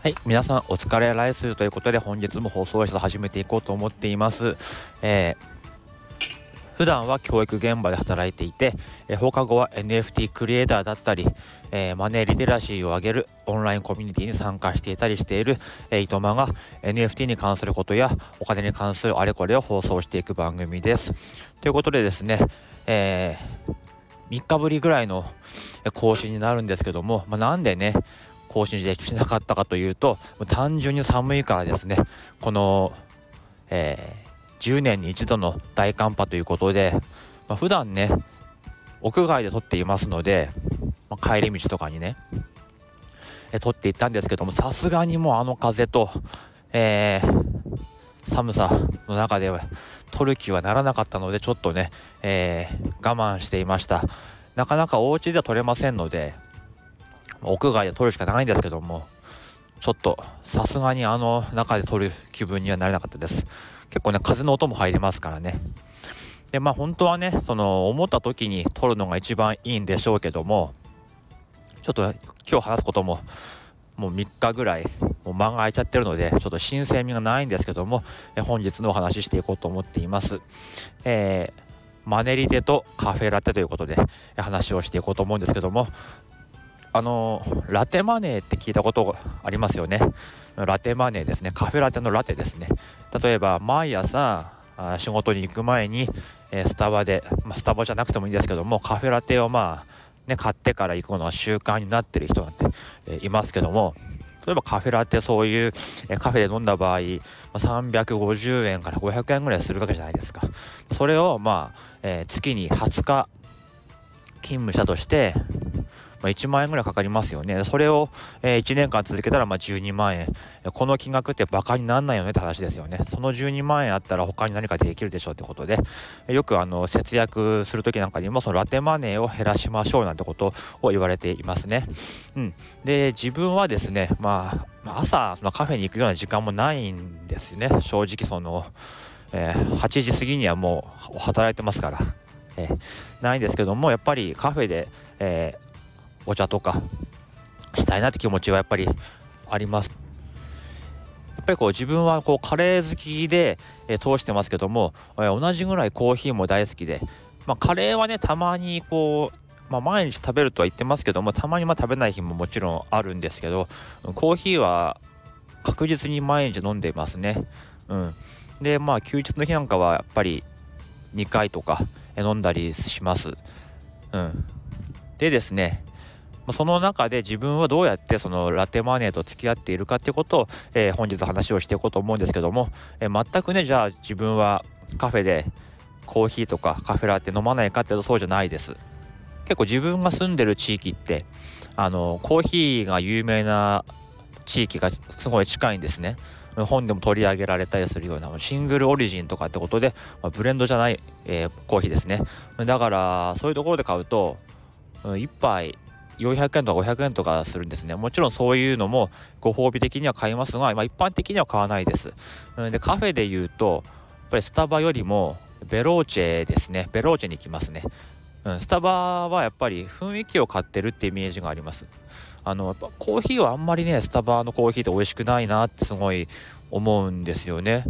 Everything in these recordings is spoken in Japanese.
はい、皆さんお疲れライスということで本日も放送室を始めていこうと思っています。えー普段は教育現場で働いていて、え放課後は NFT クリエイターだったり、えー、マネーリテラシーを上げるオンラインコミュニティに参加していたりしている、えー、糸間が NFT に関することやお金に関するあれこれを放送していく番組です。ということでですね、えー、3日ぶりぐらいの更新になるんですけども、まあ、なんでね、更新しなかったかというと単純に寒いからですねこの、えー、10年に一度の大寒波ということで、まあ、普段ね屋外で撮っていますので、まあ、帰り道とかにねえ撮っていったんですけどもさすがにもうあの風と、えー、寒さの中では撮る気はならなかったのでちょっとね、えー、我慢していましたなかなかお家では撮れませんので屋外で撮るしかないんですけども、ちょっとさすがにあの中で撮る気分にはなれなかったです。結構ね、風の音も入りますからね。で、まあ本当はね、その思った時に撮るのが一番いいんでしょうけども、ちょっと今日話すことももう3日ぐらいもう間が空いちゃってるのでちょっと新鮮味がないんですけどもえ本日のお話ししていこうと思っています、えー、マネリテとカフェラテということで話をしていこうと思うんですけどもあのラテマネーって聞いたことがありますよね。ラテマネーですね。カフェラテのラテですね。例えば毎朝仕事に行く前に、えスタバで、ま、スタバじゃなくてもいいんですけどもカフェラテをまあね買ってから行くのが習慣になってる人なんて、えいますけども例えばカフェラテそういう、えカフェで飲んだ場合、350円から500円ぐらいするわけじゃないですか。それをまあ、え、月に20日勤務したとしてまあ、1万円ぐらいかかりますよね。それを、え、1年間続けたらまあ12万円。この金額ってバカになんないよねって話ですよね。その12万円あったら他に何かできるでしょうってことで、よくあの節約する時なんかにもそのラテマネーを減らしましょうなんてことを言われていますね。うん。で、自分はですね、まあ、朝そのカフェに行くような時間もないんですね。正直その、えー、8時過ぎにはもう働いてますから。えー、ないんですけどもやっぱりカフェで、えー、お茶とかしたいなって気持ちはやっぱりあります。やっぱりこう自分はこうカレー好きで、え、通してますけども、え、同じぐらいコーヒーも大好きで、まあ、カレーはねたまにこう、まあ、毎日食べるとは言ってますけどもたまにま食べない日ももちろんあるんですけどコーヒーは確実に毎日飲んでますね。うん、でまあ休日の日なんかはやっぱり2回とか飲んだりします。うん、でですねまその中で自分はどうやってそのラテマネーと付き合っているかっていうことを、えー、本日話をしていこうと思うんですけども、えー、全くねじゃあ自分はカフェでコーヒーとかカフェラテ飲まないかっていうとそうじゃないです。結構自分が住んでる地域ってあのコーヒーが有名な地域がすごい近いんですね。本でも取り上げられたりするようなシングルオリジンとかってことで、まあ、ブレンドじゃない、えー、コーヒーですね。だからそういうところで買うと1杯400円とか500円とかするんですね。もちろんそういうのもご褒美的には買いますが、まあ、一般的には買わないです。で、カフェで言うと、やっぱりスタバよりもベローチェですね。ベローチェに行きますね。うん、スタバはやっぱり雰囲気を買ってるってイメージがあります。あの、コーヒーはあんまりね、スタバのコーヒーって美味しくないなってすごい思うんですよね。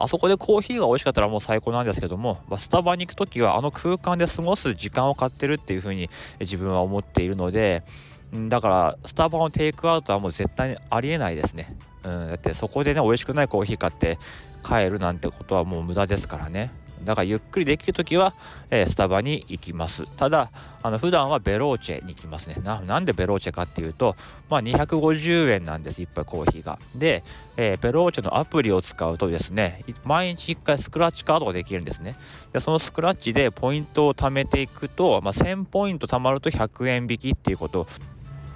あそこでコーヒーが美味しかったらもう最高なんですけども、まあ、スタバに行く時はあの空間で過ごす時間を買ってるっていうふうに自分は思っているのでだからスタバのテイクアウトはもう絶対にありえないですね、うん、だってそこでね美味しくないコーヒー買って帰るなんてことはもう無駄ですからね。だからゆっくりできるときは、えー、スタバに行きます。ただ、あの普段はベローチェに行きますねな。なんでベローチェかっていうと、まあ、250円なんです、1杯コーヒーが。で、えー、ベローチェのアプリを使うとですね、毎日1回スクラッチカードができるんですね。で、そのスクラッチでポイントを貯めていくと、まあ、1000ポイント貯まると100円引きっていうこと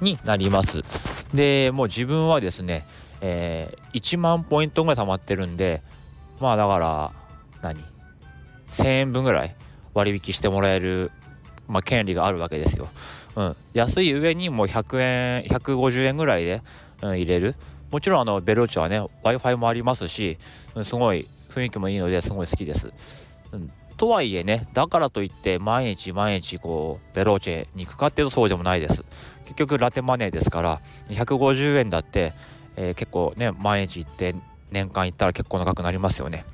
になります。で、もう自分はですね、えー、1万ポイントぐらい貯まってるんで、まあだから、何？1000円分ぐらい割引してもらえる、まあ、権利があるわけですよ。うん、安い上にもう100円150円ぐらいで、うん、入れる。もちろんあのベルーチはね w i f i もありますし、うん、すごい雰囲気もいいのですごい好きです、うん、とはいえねだからといって毎日毎日こうベローチェに行くかっていうとそうでもないです。結局ラテマネーですから150円だって、えー、結構ね毎日行って年間行ったら結構長くなりますよね。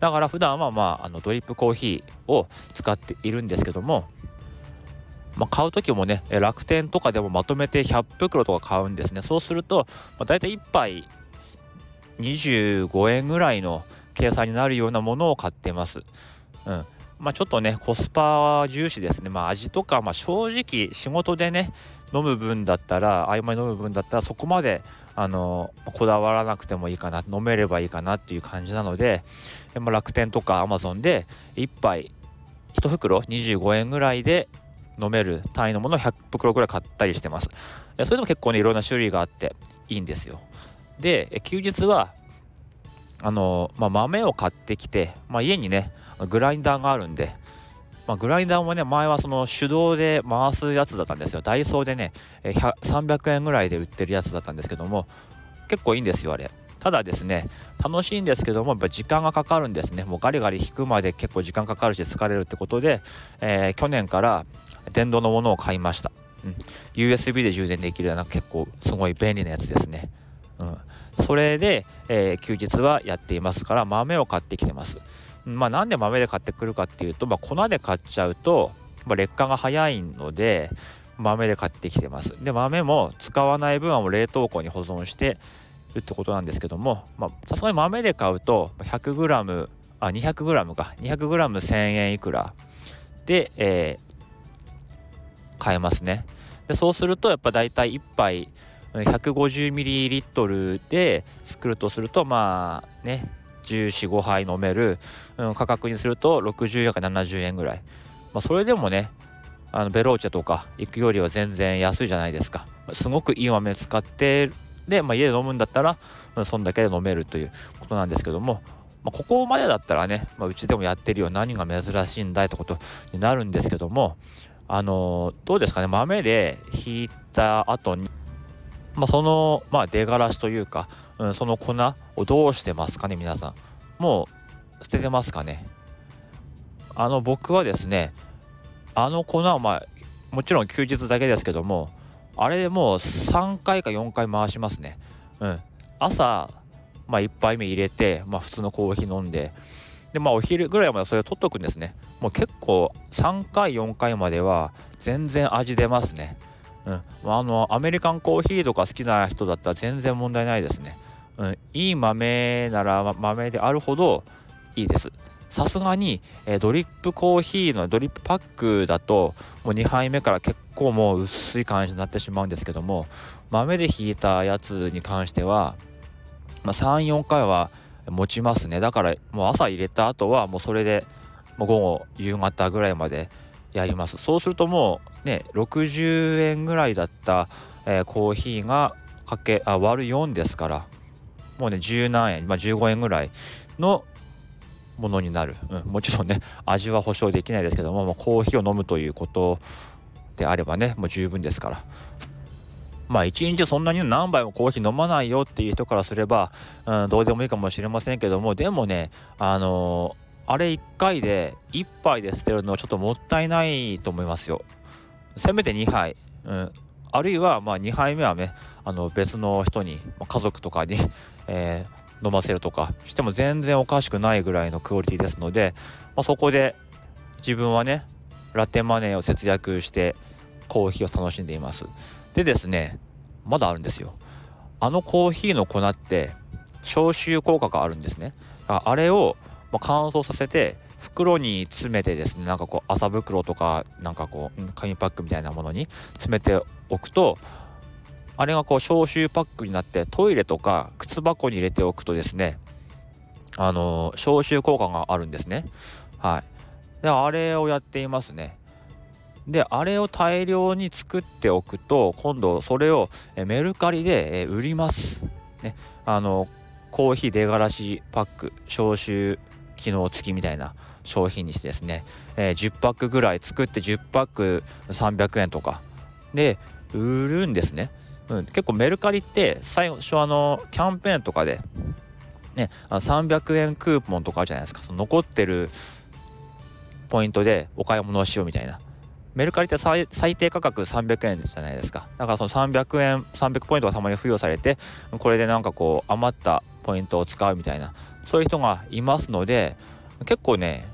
だから普段はまああのドリップコーヒーを使っているんですけどもまあ、買う時もね楽天とかでもまとめて100袋とか買うんですね。そうすると、まあ、大体1杯25円ぐらいの計算になるようなものを買ってます。うん。まあ、ちょっとねコスパ重視ですね、まあ、味とか、まあ、正直仕事でね飲む分だったら合間に飲む分だったらそこまであのこだわらなくてもいいかな飲めればいいかなっていう感じなので、ま、楽天とかアマゾンで1杯1袋25円ぐらいで飲める単位のものを100袋ぐらい買ったりしてます。それでも結構ねいろんな種類があっていいんですよ。で休日はあの、まあ、豆を買ってきて、まあ、家にねグラインダーがあるんで、まあ、グラインダーもね前はその手動で回すやつだったんですよ。ダイソーでね300円ぐらいで売ってるやつだったんですけども結構いいんですよあれ。ただですね楽しいんですけどもやっぱ時間がかかるんですね。もうガリガリ引くまで結構時間かかるし疲れるってことで、えー、去年から電動のものを買いました、うん、USB で充電できるような結構すごい便利なやつですね、うん、それで、えー、休日はやっていますから豆を買ってきてます。まあなんで豆で買ってくるかっていうと、まあ、粉で買っちゃうと、まあ、劣化が早いので豆で買ってきてます。で豆も使わない分はもう冷凍庫に保存してるってことなんですけどもさすがに豆で買うと 100g あ 200g か。200g1000 円いくらで、えー、買えますね。でそうするとやっぱ大体1杯 150ml で作るとするとまあね1415杯飲める、うん、価格にすると60円か70円ぐらい、まあ、それでもねあのベローチェとか行くよりは全然安いじゃないですか。すごくいい豆使ってで、まあ、家で飲むんだったら、うん、そんだけで飲めるということなんですけども、まあ、ここまでだったらね、まあ、うちでもやってるよ何が珍しいんだいってことになるんですけどもあの、どうですかね豆で引いた後にまあ、その、まあ、出がらしというか、うん、その粉をどうしてますかね皆さん。もう捨ててますかね。あの僕はですねあの粉はまあもちろん休日だけですけどもあれでもう3回か4回回しますね。うん。朝まあ1杯目入れてまあ普通のコーヒー飲んででまあお昼ぐらいまでそれを取っとくんですね。もう結構3回4回までは全然味出ますね。うん、あのアメリカンコーヒーとか好きな人だったら全然問題ないですね、うん、いい豆なら豆であるほどいいです。さすがに、えー、ドリップコーヒーのドリップパックだともう2杯目から結構もう薄い感じになってしまうんですけども豆でひいたやつに関しては、まあ、34回は持ちますね。だからもう朝入れた後はもうそれでもう午後夕方ぐらいまでやります。そうするともうね60円ぐらいだった、えー、コーヒーがかけあ割る4ですから。もうね十何円、まあ、15円ぐらいのものになる、うん、もちろんね 味は保証できないですけども、まあ、コーヒーを飲むということであればねもう十分ですから。まあ一日そんなに何杯もコーヒー飲まないよっていう人からすれば、うん、どうでもいいかもしれませんけどもでもねあのーあれ1回で1杯で捨てるのはちょっともったいないと思いますよ。せめて2杯、うん、あるいはま2杯目はねあの別の人に家族とかに えー、飲ませるとかしても全然おかしくないぐらいのクオリティですので、まあ、そこで自分はねラテマネーを節約してコーヒーを楽しんでいます。でですねまだあるんですよ。あのコーヒーの粉って消臭効果があるんですね。あれを、乾燥させて袋に詰めてですねなんかこう麻袋とかなんかこう紙パックみたいなものに詰めておくとあれがこう消臭パックになってトイレとか靴箱に入れておくとですねあのー、消臭効果があるんですね。はい。であれをやっていますね。であれを大量に作っておくと今度それをメルカリで売ります。ね。あのコーヒー出がらしパック消臭機能付きみたいな。商品にしてですね、えー、10パックぐらい作って10パック300円とか。で売るんですね、うん、結構メルカリって最初あのキャンペーンとかでね300円クーポンとかあるじゃないですか。その残ってるポイントでお買い物をしようみたいな。メルカリって最低価格300円じゃないですか。だからその300円300ポイントがたまに付与されてこれでなんかこう余ったポイントを使うみたいなそういう人がいますので結構ね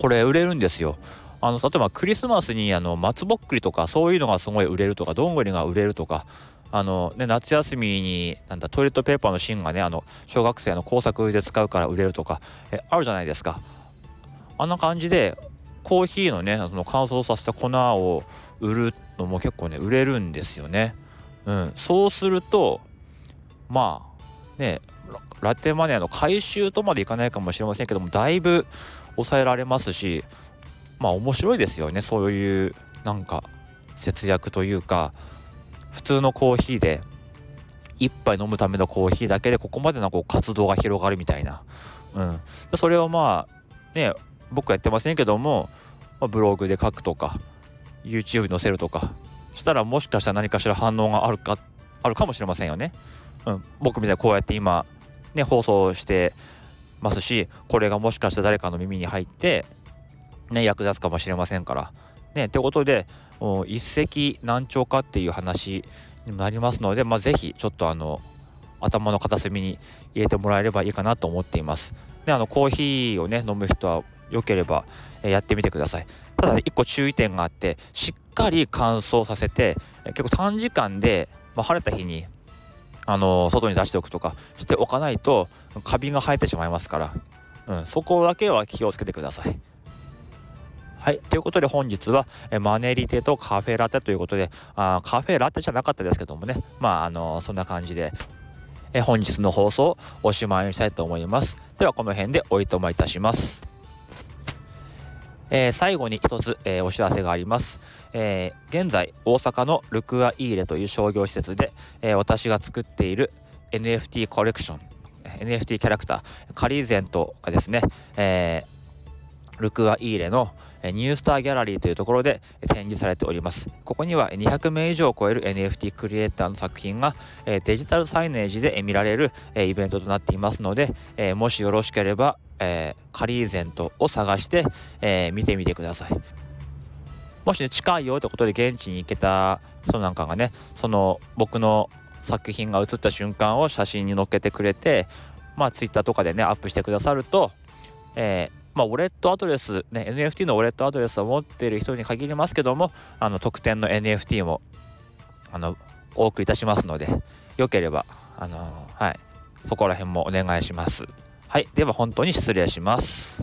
これ売れるんですよ。あの例えばクリスマスにあの松ぼっくりとかそういうのがすごい売れるとかどんぐりが売れるとかあのね、夏休みになんだトイレットペーパーの芯がねあの小学生の工作で使うから売れるとかえあるじゃないですか。あんな感じでコーヒーのねその乾燥させた粉を売るのも結構ね売れるんですよね。うん、そうするとまあねラテマネーの回収とまでいかないかもしれませんけどもだいぶ抑えられますしまあ面白いですよね。そういうなんか節約というか普通のコーヒーで1杯飲むためのコーヒーだけでここまでのこう活動が広がるみたいな、うん、それをまあね僕はやってませんけども、まあ、ブログで書くとか YouTube に載せるとかしたらもしかしたら何かしら反応があるかあるかもしれませんよね。うん、僕みたいにこうやって今ね放送してますしこれがもしかしたら誰かの耳に入ってね役立つかもしれませんから。ねということで一石何鳥かっていう話にもなりますので、まあ、是非ちょっとあの頭の片隅に入れてもらえればいいかなと思っています。であのコーヒーをね飲む人は良ければやってみてくださいただ1個注意点があってしっかり乾燥させて結構短時間で、まあ、晴れた日にあの外に出しておくとかしておかないとカビが生えてしまいますから、うん、そこだけは気をつけてください。はい。ということで本日は、えマネリテとカフェラテということで、あカフェラテじゃなかったですけどもね、まあ、あのそんな感じで、え本日の放送おしまいにしたいと思います。ではこの辺でおいとまいたします。えー、最後に一つ、えー、お知らせがあります。えー、現在大阪のルクアイーレという商業施設で、え私が作っている NFT コレクション NFT キャラクターカリーゼントがですね、えルクアイーレのニュースターギャラリーというところで展示されております。ここには200名以上を超える NFT クリエイターの作品がデジタルサイネージで見られるイベントとなっていますので、もしよろしければ、カリーゼントを探して見てみてください。もしね、近いよってことで現地に行けた人なんかがね、その僕の作品が写った瞬間を写真に載っけてくれて、まあ Twitter とかでね、アップしてくださると、えーまあ、ウォレットアドレス、ね、NFT のウォレットアドレスを持っている人に限りますけども、あの特典の NFT もあのお送りいたしますので、よければ、あのはい、そこら辺もお願いします。はい、では本当に失礼します。